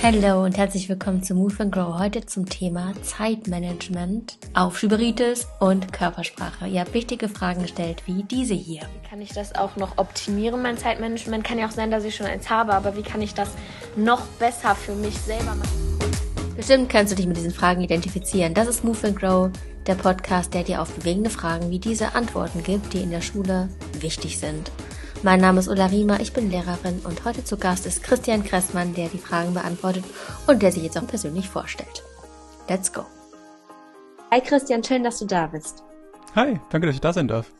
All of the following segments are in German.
Hallo und herzlich willkommen zu Move and Grow. Heute zum Thema Zeitmanagement, Aufschieberitis und Körpersprache. Ihr habt wichtige Fragen gestellt, wie diese hier. Wie kann ich das auch noch optimieren, mein Zeitmanagement? Kann ja auch sein, dass ich schon eins habe, aber wie kann ich das noch besser für mich selber machen? Bestimmt kannst du dich mit diesen Fragen identifizieren. Das ist Move and Grow, der Podcast, der dir auf bewegende Fragen wie diese Antworten gibt, die in der Schule wichtig sind. Mein Name ist Ulla Riemer, ich bin Lehrerin und heute zu Gast ist Christian Kressmann, der die Fragen beantwortet und der sich jetzt auch persönlich vorstellt. Let's go. Hi Christian, schön, dass du da bist. Hi, danke, dass ich da sein darf.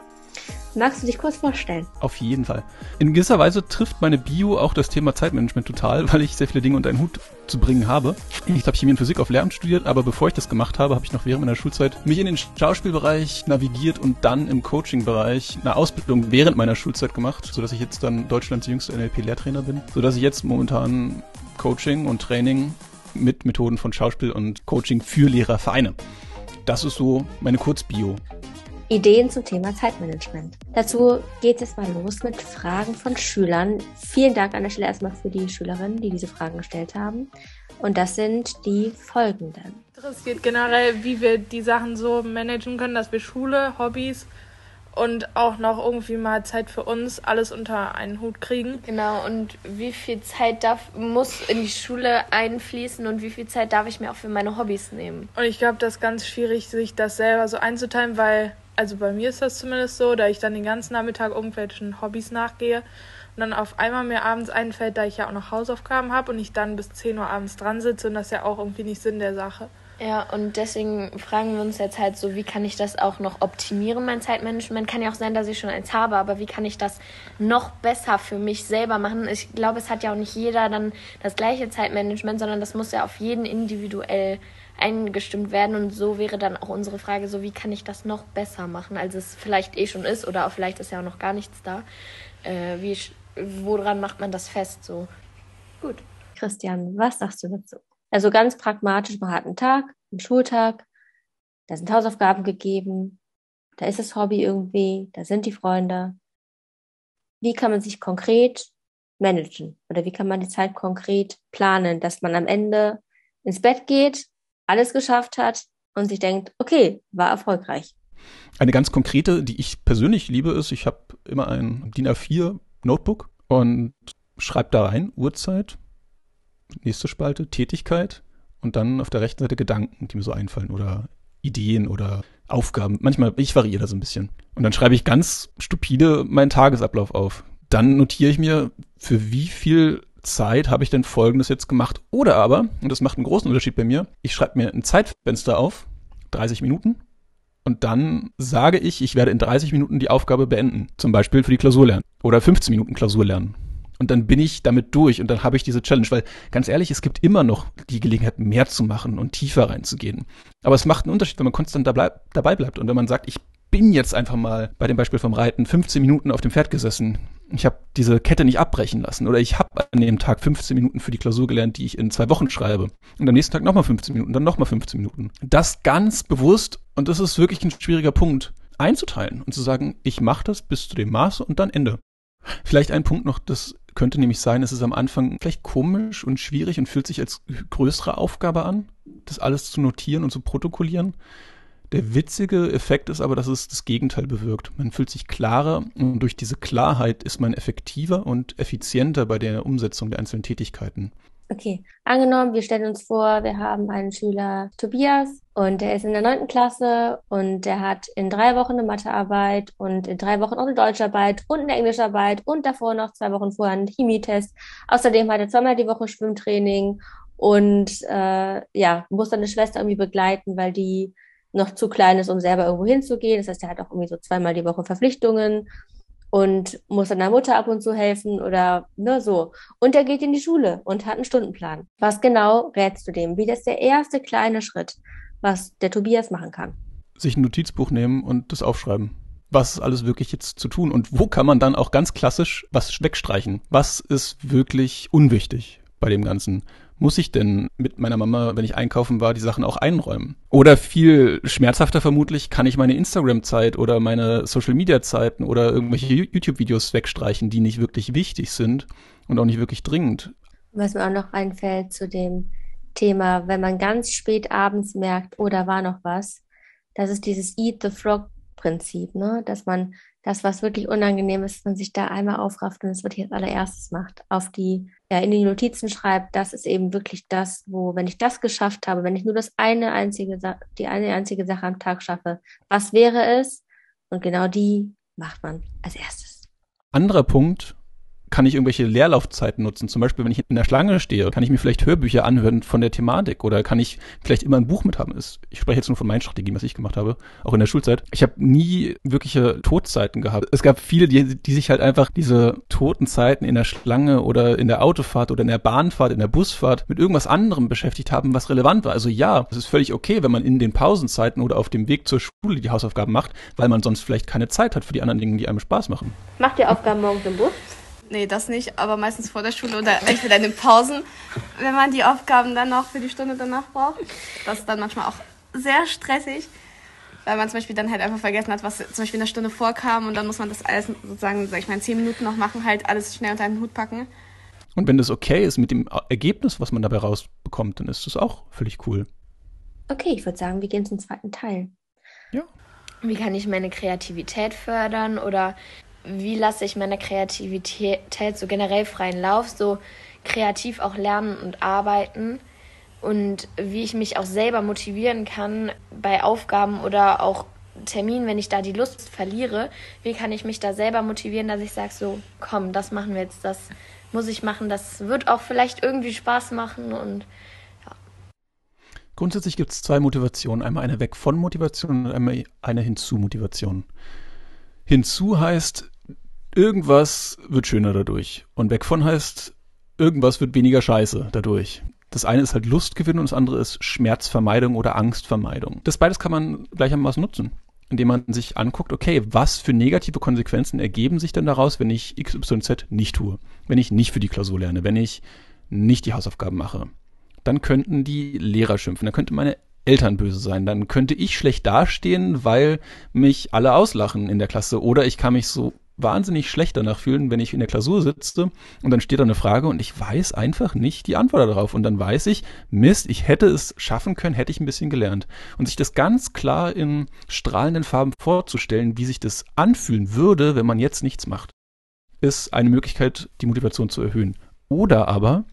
Magst du dich kurz vorstellen? Auf jeden Fall. In gewisser Weise trifft meine Bio auch das Thema Zeitmanagement total, weil ich sehr viele Dinge unter einen Hut zu bringen habe. Ich habe Chemie und Physik auf Lehramt studiert, aber bevor ich das gemacht habe, habe ich noch während meiner Schulzeit mich in den Schauspielbereich navigiert und dann im Coaching-Bereich eine Ausbildung während meiner Schulzeit gemacht, sodass ich jetzt dann Deutschlands jüngster NLP-Lehrtrainer bin, sodass ich jetzt momentan Coaching und Training mit Methoden von Schauspiel und Coaching für Lehrer vereine. Das ist so meine Kurzbio. Ideen zum Thema Zeitmanagement. Dazu geht es mal los mit Fragen von Schülern. Vielen Dank an der Stelle erstmal für die Schülerinnen, die diese Fragen gestellt haben. Und das sind die folgenden. Interessiert generell, wie wir die Sachen so managen können, dass wir Schule, Hobbys und auch noch irgendwie mal Zeit für uns alles unter einen Hut kriegen. Genau, und wie viel Zeit darf, muss in die Schule einfließen und wie viel Zeit darf ich mir auch für meine Hobbys nehmen? Und ich glaube, das ist ganz schwierig, sich das selber so einzuteilen, weil also bei mir ist das zumindest so, da ich dann den ganzen Nachmittag irgendwelchen Hobbys nachgehe und dann auf einmal mir abends einfällt, da ich ja auch noch Hausaufgaben habe und ich dann bis 10 Uhr abends dran sitze und das ist ja auch irgendwie nicht Sinn der Sache. Ja, und deswegen fragen wir uns jetzt halt so, wie kann ich das auch noch optimieren, mein Zeitmanagement? Kann ja auch sein, dass ich schon eins habe, aber wie kann ich das noch besser für mich selber machen? Ich glaube, es hat ja auch nicht jeder dann das gleiche Zeitmanagement, sondern das muss ja auf jeden individuell eingestimmt werden. Und so wäre dann auch unsere Frage, so wie kann ich das noch besser machen, als es vielleicht eh schon ist oder auch vielleicht ist ja auch noch gar nichts da. Äh, wie, woran macht man das fest? So. Gut. Christian, was sagst du dazu? Also ganz pragmatisch, man hat einen Tag, einen Schultag, da sind Hausaufgaben gegeben, da ist das Hobby irgendwie, da sind die Freunde. Wie kann man sich konkret managen? Oder wie kann man die Zeit konkret planen, dass man am Ende ins Bett geht alles geschafft hat und sich denkt, okay, war erfolgreich. Eine ganz konkrete, die ich persönlich liebe, ist, ich habe immer ein DIN A4 Notebook und schreibe da rein Uhrzeit, nächste Spalte, Tätigkeit und dann auf der rechten Seite Gedanken, die mir so einfallen oder Ideen oder Aufgaben. Manchmal, ich variiere da so ein bisschen. Und dann schreibe ich ganz stupide meinen Tagesablauf auf. Dann notiere ich mir, für wie viel Zeit habe ich denn Folgendes jetzt gemacht? Oder aber, und das macht einen großen Unterschied bei mir, ich schreibe mir ein Zeitfenster auf, 30 Minuten, und dann sage ich, ich werde in 30 Minuten die Aufgabe beenden. Zum Beispiel für die Klausur lernen. Oder 15 Minuten Klausur lernen. Und dann bin ich damit durch und dann habe ich diese Challenge, weil ganz ehrlich, es gibt immer noch die Gelegenheit, mehr zu machen und tiefer reinzugehen. Aber es macht einen Unterschied, wenn man konstant dabei bleibt und wenn man sagt, ich bin jetzt einfach mal bei dem Beispiel vom Reiten 15 Minuten auf dem Pferd gesessen. Ich habe diese Kette nicht abbrechen lassen oder ich habe an dem Tag 15 Minuten für die Klausur gelernt, die ich in zwei Wochen schreibe. Und am nächsten Tag nochmal 15 Minuten, dann nochmal 15 Minuten. Das ganz bewusst, und das ist wirklich ein schwieriger Punkt, einzuteilen und zu sagen, ich mache das bis zu dem Maße und dann Ende. Vielleicht ein Punkt noch, das könnte nämlich sein, es ist am Anfang vielleicht komisch und schwierig und fühlt sich als größere Aufgabe an, das alles zu notieren und zu protokollieren. Der witzige Effekt ist aber, dass es das Gegenteil bewirkt. Man fühlt sich klarer und durch diese Klarheit ist man effektiver und effizienter bei der Umsetzung der einzelnen Tätigkeiten. Okay, angenommen, wir stellen uns vor, wir haben einen Schüler Tobias und der ist in der neunten Klasse und der hat in drei Wochen eine Mathearbeit und in drei Wochen auch eine Deutscharbeit und eine Englischarbeit und davor noch zwei Wochen vorher einen Chemietest. Außerdem hat er zweimal die Woche Schwimmtraining und äh, ja, muss seine Schwester irgendwie begleiten, weil die noch zu klein ist, um selber irgendwo hinzugehen. Das heißt, er hat auch irgendwie so zweimal die Woche Verpflichtungen und muss seiner Mutter ab und zu helfen oder ne, so. Und er geht in die Schule und hat einen Stundenplan. Was genau rätst du dem? Wie das der erste kleine Schritt, was der Tobias machen kann? Sich ein Notizbuch nehmen und das aufschreiben. Was ist alles wirklich jetzt zu tun und wo kann man dann auch ganz klassisch was wegstreichen? Was ist wirklich unwichtig bei dem Ganzen? Muss ich denn mit meiner Mama, wenn ich einkaufen war, die Sachen auch einräumen? Oder viel schmerzhafter vermutlich, kann ich meine Instagram-Zeit oder meine Social-Media-Zeiten oder irgendwelche YouTube-Videos wegstreichen, die nicht wirklich wichtig sind und auch nicht wirklich dringend. Was mir auch noch einfällt zu dem Thema, wenn man ganz spät abends merkt, oh, da war noch was, das ist dieses Eat the Frog Prinzip, ne? dass man das, was wirklich unangenehm ist, man sich da einmal aufrafft und es wirklich als allererstes macht, auf die, ja, in die Notizen schreibt, das ist eben wirklich das, wo, wenn ich das geschafft habe, wenn ich nur das eine einzige, die eine einzige Sache am Tag schaffe, was wäre es? Und genau die macht man als erstes. Anderer Punkt, kann ich irgendwelche Leerlaufzeiten nutzen. Zum Beispiel, wenn ich in der Schlange stehe, kann ich mir vielleicht Hörbücher anhören von der Thematik oder kann ich vielleicht immer ein Buch mit haben. Ich spreche jetzt nur von meinen Strategien, was ich gemacht habe, auch in der Schulzeit. Ich habe nie wirkliche Todzeiten gehabt. Es gab viele, die, die sich halt einfach diese toten Zeiten in der Schlange oder in der Autofahrt oder in der Bahnfahrt, in der Busfahrt mit irgendwas anderem beschäftigt haben, was relevant war. Also ja, es ist völlig okay, wenn man in den Pausenzeiten oder auf dem Weg zur Schule die Hausaufgaben macht, weil man sonst vielleicht keine Zeit hat für die anderen Dinge, die einem Spaß machen. Macht ihr Aufgaben morgens im Bus? Nee, das nicht, aber meistens vor der Schule oder entweder in den Pausen, wenn man die Aufgaben dann noch für die Stunde danach braucht. Das ist dann manchmal auch sehr stressig, weil man zum Beispiel dann halt einfach vergessen hat, was zum Beispiel in der Stunde vorkam und dann muss man das alles sozusagen, sag ich mal, in zehn Minuten noch machen, halt alles schnell unter einen Hut packen. Und wenn das okay ist mit dem Ergebnis, was man dabei rausbekommt, dann ist das auch völlig cool. Okay, ich würde sagen, wir gehen zum zweiten Teil. Ja. Wie kann ich meine Kreativität fördern oder wie lasse ich meine Kreativität so generell freien Lauf, so kreativ auch lernen und arbeiten und wie ich mich auch selber motivieren kann bei Aufgaben oder auch Terminen, wenn ich da die Lust verliere, wie kann ich mich da selber motivieren, dass ich sage, so, komm, das machen wir jetzt, das muss ich machen, das wird auch vielleicht irgendwie Spaß machen und. Grundsätzlich gibt es zwei Motivationen, einmal eine weg von Motivation und einmal eine hinzu Motivation. Hinzu heißt, irgendwas wird schöner dadurch. Und weg von heißt, irgendwas wird weniger scheiße dadurch. Das eine ist halt Lustgewinn und das andere ist Schmerzvermeidung oder Angstvermeidung. Das beides kann man gleichermaßen nutzen, indem man sich anguckt, okay, was für negative Konsequenzen ergeben sich denn daraus, wenn ich XYZ nicht tue, wenn ich nicht für die Klausur lerne, wenn ich nicht die Hausaufgaben mache. Dann könnten die Lehrer schimpfen, dann könnte meine Eltern böse sein, dann könnte ich schlecht dastehen, weil mich alle auslachen in der Klasse oder ich kann mich so wahnsinnig schlecht danach fühlen, wenn ich in der Klausur sitze und dann steht da eine Frage und ich weiß einfach nicht die Antwort darauf. Und dann weiß ich, Mist, ich hätte es schaffen können, hätte ich ein bisschen gelernt. Und sich das ganz klar in strahlenden Farben vorzustellen, wie sich das anfühlen würde, wenn man jetzt nichts macht, ist eine Möglichkeit, die Motivation zu erhöhen. Oder aber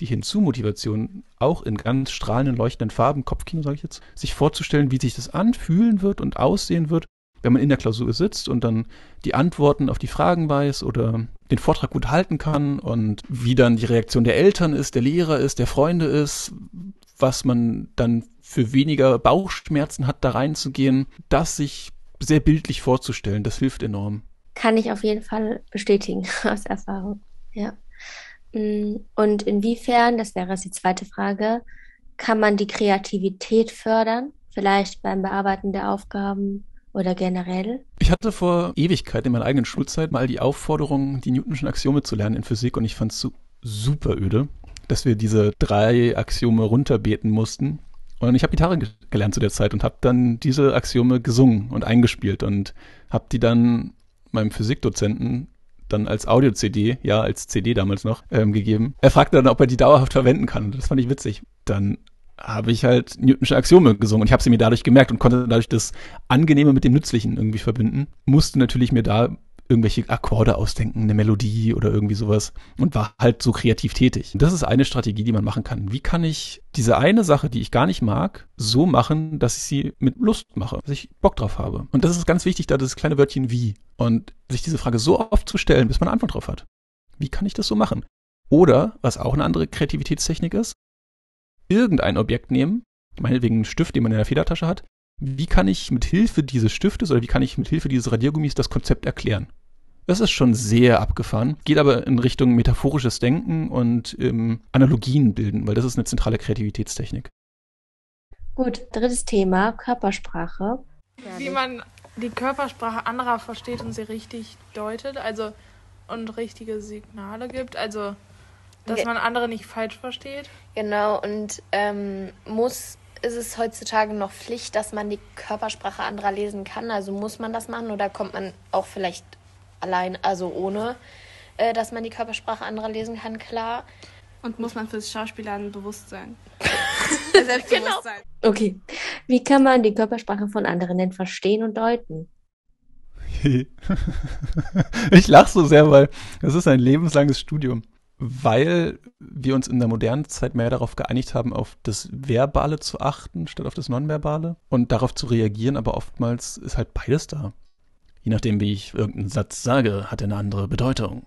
die Hinzu-Motivation auch in ganz strahlenden, leuchtenden Farben, Kopfkino sage ich jetzt, sich vorzustellen, wie sich das anfühlen wird und aussehen wird, wenn man in der Klausur sitzt und dann die Antworten auf die Fragen weiß oder den Vortrag gut halten kann und wie dann die Reaktion der Eltern ist, der Lehrer ist, der Freunde ist, was man dann für weniger Bauchschmerzen hat, da reinzugehen, das sich sehr bildlich vorzustellen, das hilft enorm. Kann ich auf jeden Fall bestätigen aus Erfahrung. Ja. Mm, und inwiefern, das wäre jetzt die zweite Frage, kann man die Kreativität fördern? Vielleicht beim Bearbeiten der Aufgaben oder generell? Ich hatte vor Ewigkeit in meiner eigenen Schulzeit mal die Aufforderung, die Newtonschen Axiome zu lernen in Physik und ich fand es so super öde, dass wir diese drei Axiome runterbeten mussten. Und ich habe Gitarre gelernt zu der Zeit und habe dann diese Axiome gesungen und eingespielt und habe die dann meinem Physikdozenten dann als Audio-CD, ja, als CD damals noch, ähm, gegeben. Er fragte dann, ob er die dauerhaft verwenden kann. Das fand ich witzig. Dann habe ich halt Newtonsche Axiome gesungen und ich habe sie mir dadurch gemerkt und konnte dadurch das Angenehme mit dem Nützlichen irgendwie verbinden. Musste natürlich mir da irgendwelche Akkorde ausdenken, eine Melodie oder irgendwie sowas und war halt so kreativ tätig. Das ist eine Strategie, die man machen kann. Wie kann ich diese eine Sache, die ich gar nicht mag, so machen, dass ich sie mit Lust mache, dass ich Bock drauf habe? Und das ist ganz wichtig, da das kleine Wörtchen wie und sich diese Frage so oft zu stellen, bis man eine Antwort drauf hat. Wie kann ich das so machen? Oder, was auch eine andere Kreativitätstechnik ist, irgendein Objekt nehmen, meinetwegen einen Stift, den man in der Federtasche hat. Wie kann ich mit Hilfe dieses Stiftes oder wie kann ich mit Hilfe dieses Radiergummis das Konzept erklären? Das ist schon sehr abgefahren, geht aber in Richtung metaphorisches Denken und ähm, Analogien bilden, weil das ist eine zentrale Kreativitätstechnik. Gut, drittes Thema, Körpersprache. Wie man die Körpersprache anderer versteht und sie richtig deutet, also und richtige Signale gibt. Also Dass Ge- man andere nicht falsch versteht. Genau, und ähm, muss ist es heutzutage noch Pflicht, dass man die Körpersprache anderer lesen kann? Also muss man das machen oder kommt man auch vielleicht allein, also ohne, äh, dass man die Körpersprache anderer lesen kann, klar? Und muss man fürs Schauspielern bewusst sein. Selbstbewusstsein. Okay. Wie kann man die Körpersprache von anderen denn verstehen und deuten? ich lache so sehr, weil das ist ein lebenslanges Studium. Weil wir uns in der modernen Zeit mehr darauf geeinigt haben, auf das Verbale zu achten, statt auf das Nonverbale und darauf zu reagieren, aber oftmals ist halt beides da. Je nachdem, wie ich irgendeinen Satz sage, hat er eine andere Bedeutung.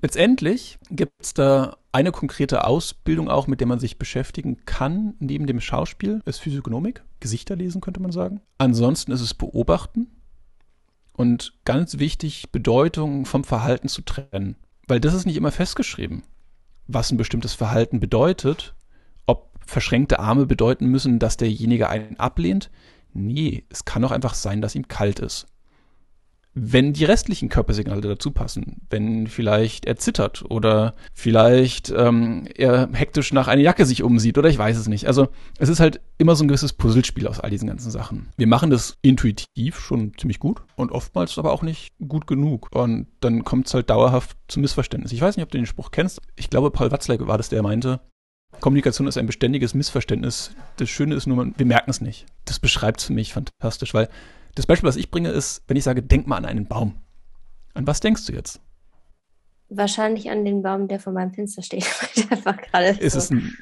Letztendlich gibt es da eine konkrete Ausbildung auch, mit der man sich beschäftigen kann, neben dem Schauspiel, ist Physiognomik, Gesichter lesen könnte man sagen. Ansonsten ist es Beobachten und ganz wichtig, Bedeutung vom Verhalten zu trennen. Weil das ist nicht immer festgeschrieben, was ein bestimmtes Verhalten bedeutet. Ob verschränkte Arme bedeuten müssen, dass derjenige einen ablehnt. Nee, es kann auch einfach sein, dass ihm kalt ist. Wenn die restlichen Körpersignale dazu passen, wenn vielleicht er zittert oder vielleicht ähm, er hektisch nach einer Jacke sich umsieht oder ich weiß es nicht. Also es ist halt immer so ein gewisses Puzzlespiel aus all diesen ganzen Sachen. Wir machen das intuitiv schon ziemlich gut und oftmals aber auch nicht gut genug. Und dann kommt es halt dauerhaft zu Missverständnis. Ich weiß nicht, ob du den Spruch kennst. Ich glaube, Paul Watzlawick war das, der meinte, Kommunikation ist ein beständiges Missverständnis. Das Schöne ist nur, wir merken es nicht. Das beschreibt es für mich fantastisch, weil das Beispiel, was ich bringe, ist, wenn ich sage, denk mal an einen Baum. An was denkst du jetzt? Wahrscheinlich an den Baum, der vor meinem Fenster steht. weil der einfach gerade Ist so es ein,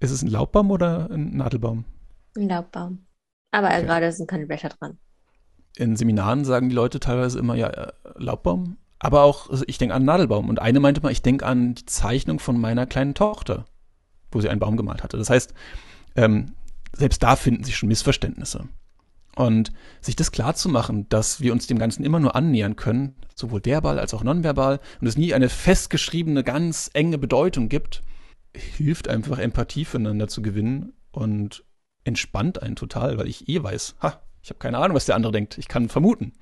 ist es ein Laubbaum oder ein Nadelbaum? ein Laubbaum. Aber Okay. gerade sind keine Blätter dran. In Seminaren sagen die Leute teilweise immer, ja, äh, Laubbaum. Aber auch, also ich denke an Nadelbaum. Und eine meinte mal, ich denke an die Zeichnung von meiner kleinen Tochter, wo sie einen Baum gemalt hatte. Das heißt, ähm, selbst da finden sich schon Missverständnisse. Und sich das klar zu machen, dass wir uns dem Ganzen immer nur annähern können, sowohl verbal als auch nonverbal, und es nie eine festgeschriebene, ganz enge Bedeutung gibt, hilft einfach Empathie füreinander zu gewinnen und entspannt einen total, weil ich eh weiß, ha, ich habe keine Ahnung, was der andere denkt. Ich kann vermuten.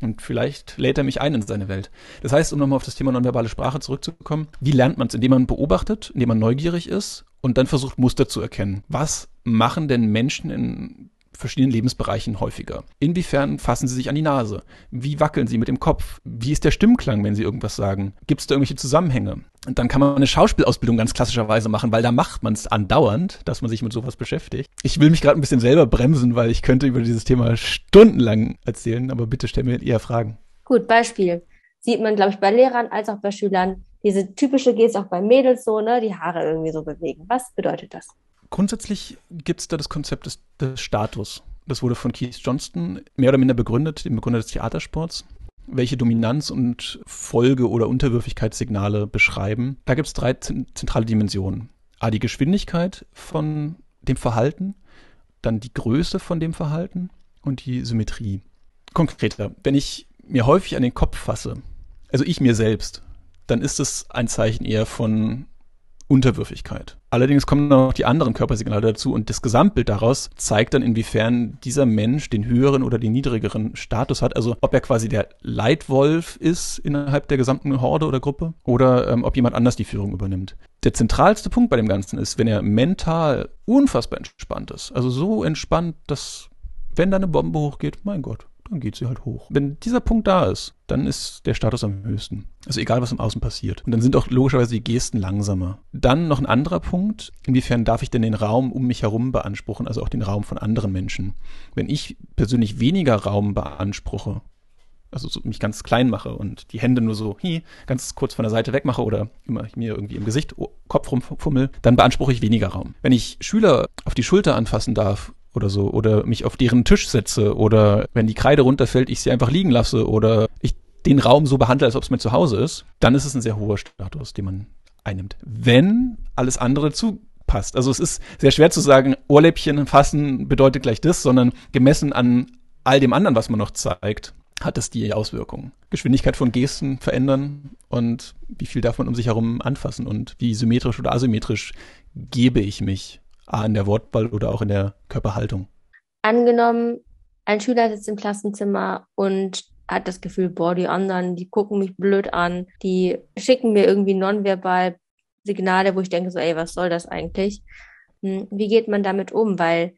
Und vielleicht lädt er mich ein in seine Welt. Das heißt, um nochmal auf das Thema nonverbale Sprache zurückzukommen, wie lernt man es? Indem man beobachtet, indem man neugierig ist und dann versucht, Muster zu erkennen. Was machen denn Menschen in verschiedenen Lebensbereichen häufiger? Inwiefern fassen sie sich an die Nase? Wie wackeln sie mit dem Kopf? Wie ist der Stimmklang, wenn sie irgendwas sagen? Gibt es da irgendwelche Zusammenhänge? Und dann kann man eine Schauspielausbildung ganz klassischerweise machen, weil da macht man es andauernd, dass man sich mit sowas beschäftigt. Ich will mich gerade ein bisschen selber bremsen, weil ich könnte über dieses Thema stundenlang erzählen, aber bitte stell mir eher Fragen. Gut, Beispiel. Sieht man, glaube ich, bei Lehrern als auch bei Schülern. Diese typische Geste auch bei Mädels so, ne? Die Haare irgendwie so bewegen. Was bedeutet das? Grundsätzlich gibt es da das Konzept des, des Status. Das wurde von Keith Johnston mehr oder minder begründet, dem Begründer des Theatersports, welche Dominanz- und Folge- oder Unterwürfigkeitssignale beschreiben. Da gibt es drei zent- zentrale Dimensionen. A, die Geschwindigkeit von dem Verhalten, dann die Größe von dem Verhalten und die Symmetrie. Konkreter, wenn ich mir häufig an den Kopf fasse, also ich mir selbst, dann ist es ein Zeichen eher von Unterwürfigkeit. Allerdings kommen noch die anderen Körpersignale dazu und das Gesamtbild daraus zeigt dann, inwiefern dieser Mensch den höheren oder den niedrigeren Status hat. Also ob er quasi der Leitwolf ist innerhalb der gesamten Horde oder Gruppe oder ähm, ob jemand anders die Führung übernimmt. Der zentralste Punkt bei dem Ganzen ist, wenn er mental unfassbar entspannt ist. Also so entspannt, dass wenn da eine Bombe hochgeht, mein Gott, dann geht sie halt hoch. Wenn dieser Punkt da ist, dann ist der Status am höchsten. Also egal, was im Außen passiert. Und dann sind auch logischerweise die Gesten langsamer. Dann noch ein anderer Punkt. Inwiefern darf ich denn den Raum um mich herum beanspruchen, also auch den Raum von anderen Menschen? Wenn ich persönlich weniger Raum beanspruche, also so mich ganz klein mache und die Hände nur so hi, ganz kurz von der Seite wegmache oder immer mir irgendwie im Gesicht, oh, Kopf rumfummel, dann beanspruche ich weniger Raum. Wenn ich Schüler auf die Schulter anfassen darf oder so oder mich auf deren Tisch setze oder wenn die Kreide runterfällt, ich sie einfach liegen lasse oder ich den Raum so behandle, als ob es mein Zuhause ist, dann ist es ein sehr hoher Status, den man einnimmt. Wenn alles andere zu passt. Also es ist sehr schwer zu sagen, Ohrläppchen fassen bedeutet gleich das, sondern gemessen an all dem anderen, was man noch zeigt, hat es die Auswirkungen. Geschwindigkeit von Gesten verändern und wie viel darf man um sich herum anfassen und wie symmetrisch oder asymmetrisch gebe ich mich A in der Wortwahl oder auch in der Körperhaltung. Angenommen, ein Schüler sitzt im Klassenzimmer und hat das Gefühl, boah, die anderen, die gucken mich blöd an, die schicken mir irgendwie nonverbal Signale, wo ich denke so, ey, was soll das eigentlich? Hm, wie geht man damit um? Weil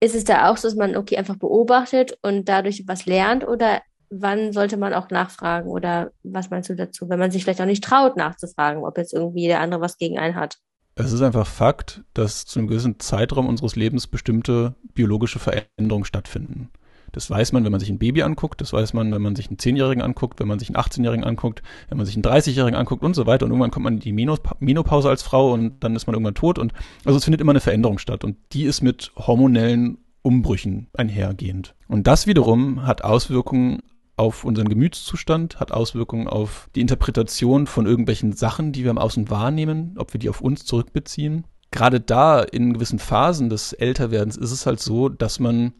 ist es da auch so, dass man okay einfach beobachtet und dadurch was lernt oder wann sollte man auch nachfragen oder was meinst du dazu, wenn man sich vielleicht auch nicht traut nachzufragen, ob jetzt irgendwie der andere was gegen einen hat? Es ist einfach Fakt, dass zu einem gewissen Zeitraum unseres Lebens bestimmte biologische Veränderungen stattfinden. Das weiß man, wenn man sich ein Baby anguckt, das weiß man, wenn man sich einen Zehnjährigen anguckt, wenn man sich einen 18-Jährigen anguckt, wenn man sich einen 30-Jährigen anguckt und so weiter. Und irgendwann kommt man in die Menopause als Frau und dann ist man irgendwann tot. Und also es findet immer eine Veränderung statt. Und die ist mit hormonellen Umbrüchen einhergehend. Und das wiederum hat Auswirkungen auf unseren Gemütszustand, hat Auswirkungen auf die Interpretation von irgendwelchen Sachen, die wir im Außen wahrnehmen, ob wir die auf uns zurückbeziehen. Gerade da in gewissen Phasen des Älterwerdens ist es halt so, dass man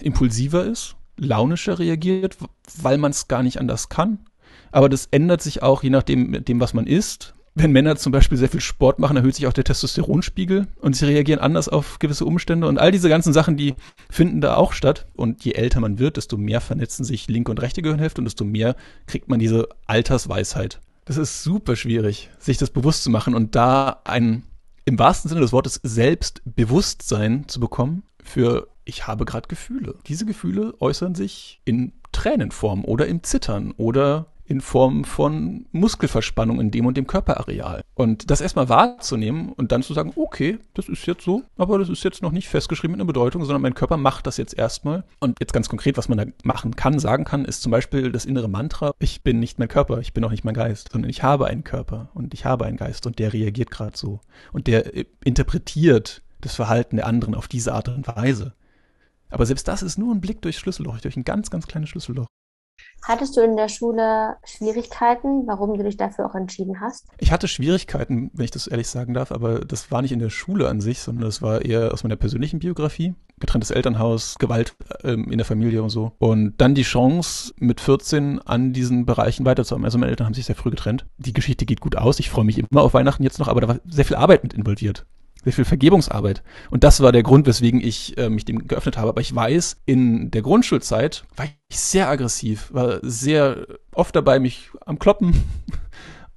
impulsiver ist, launischer reagiert, weil man es gar nicht anders kann. Aber das ändert sich auch je nachdem, dem, was man isst. Wenn Männer zum Beispiel sehr viel Sport machen, erhöht sich auch der Testosteronspiegel und sie reagieren anders auf gewisse Umstände. Und all diese ganzen Sachen, die finden da auch statt. Und je älter man wird, desto mehr vernetzen sich linke und rechte Gehirnhälfte und desto mehr kriegt man diese Altersweisheit. Das ist super schwierig, sich das bewusst zu machen und da ein im wahrsten Sinne des Wortes Selbstbewusstsein zu bekommen für ich habe gerade Gefühle. Diese Gefühle äußern sich in Tränenform oder im Zittern oder in Form von Muskelverspannung in dem und dem Körperareal. Und das erstmal wahrzunehmen und dann zu sagen, okay, das ist jetzt so, aber das ist jetzt noch nicht festgeschrieben mit einer Bedeutung, sondern mein Körper macht das jetzt erstmal. Und jetzt ganz konkret, was man da machen kann, sagen kann, ist zum Beispiel das innere Mantra, ich bin nicht mein Körper, ich bin auch nicht mein Geist, sondern ich habe einen Körper und ich habe einen Geist und der reagiert gerade so. Und der interpretiert das Verhalten der anderen auf diese Art und Weise. Aber selbst das ist nur ein Blick durchs Schlüsselloch, durch ein ganz, ganz kleines Schlüsselloch. Hattest du in der Schule Schwierigkeiten, warum du dich dafür auch entschieden hast? Ich hatte Schwierigkeiten, wenn ich das ehrlich sagen darf, aber das war nicht in der Schule an sich, sondern das war eher aus meiner persönlichen Biografie. Getrenntes Elternhaus, Gewalt ähm, in der Familie und so. Und dann die Chance, mit 14 an diesen Bereichen weiterzuarbeiten. Also meine Eltern haben sich sehr früh getrennt. Die Geschichte geht gut aus. Ich freue mich immer auf Weihnachten jetzt noch, aber da war sehr viel Arbeit mit involviert sehr viel Vergebungsarbeit. Und das war der Grund, weswegen ich äh, mich dem geöffnet habe. Aber ich weiß, in der Grundschulzeit war ich sehr aggressiv, war sehr oft dabei, mich am Kloppen.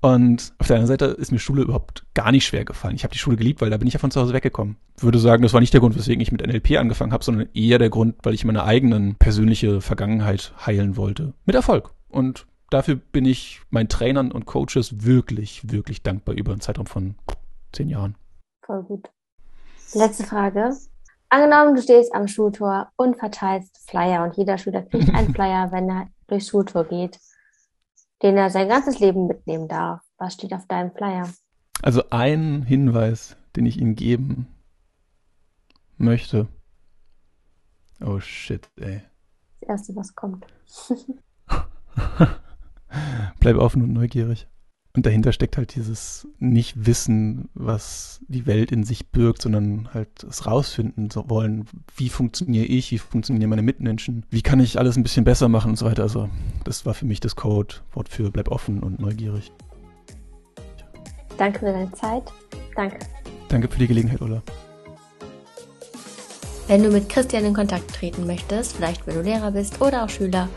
Und auf der anderen Seite ist mir Schule überhaupt gar nicht schwer gefallen. Ich habe die Schule geliebt, weil da bin ich ja von zu Hause weggekommen. Würde sagen, das war nicht der Grund, weswegen ich mit NLP angefangen habe, sondern eher der Grund, weil ich meine eigenen persönliche Vergangenheit heilen wollte. Mit Erfolg. Und dafür bin ich meinen Trainern und Coaches wirklich, wirklich dankbar über einen Zeitraum von zehn Jahren. Voll gut. Letzte Frage. Angenommen, du stehst am Schultor und verteilst Flyer und jeder Schüler kriegt einen Flyer, wenn er durchs Schultor geht, den er sein ganzes Leben mitnehmen darf. Was steht auf deinem Flyer? Also ein Hinweis, den ich ihm geben möchte. Oh shit, ey. Das erste, was kommt. Bleib offen und neugierig. Und dahinter steckt halt dieses Nicht-Wissen, was die Welt in sich birgt, sondern halt es rausfinden wollen. Wie funktioniere ich? Wie funktionieren meine Mitmenschen? Wie kann ich alles ein bisschen besser machen und so weiter? Also, das war für mich das Codewort für bleib offen und neugierig. Danke für deine Zeit. Danke. Danke für die Gelegenheit, Ulla. Wenn du mit Christian in Kontakt treten möchtest, vielleicht wenn du Lehrer bist oder auch Schüler,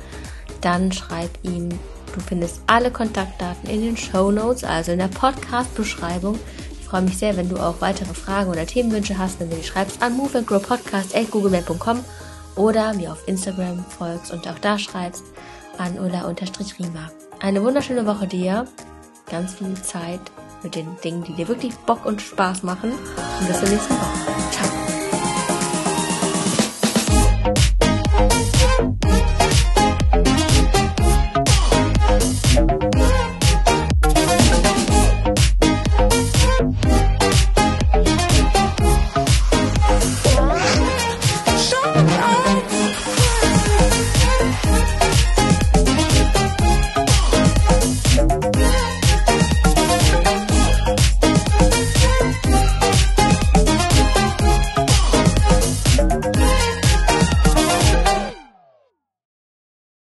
dann schreib ihm Du findest alle Kontaktdaten in den Show Notes, also in der Podcast-Beschreibung. Ich freue mich sehr, wenn du auch weitere Fragen oder Themenwünsche hast, wenn du die schreibst an moveandgrowpodcast.googlemail.com oder mir auf Instagram folgst und auch da schreibst an ulla-rima. Eine wunderschöne Woche dir, ganz viel Zeit mit den Dingen, die dir wirklich Bock und Spaß machen und bis zur nächsten Woche.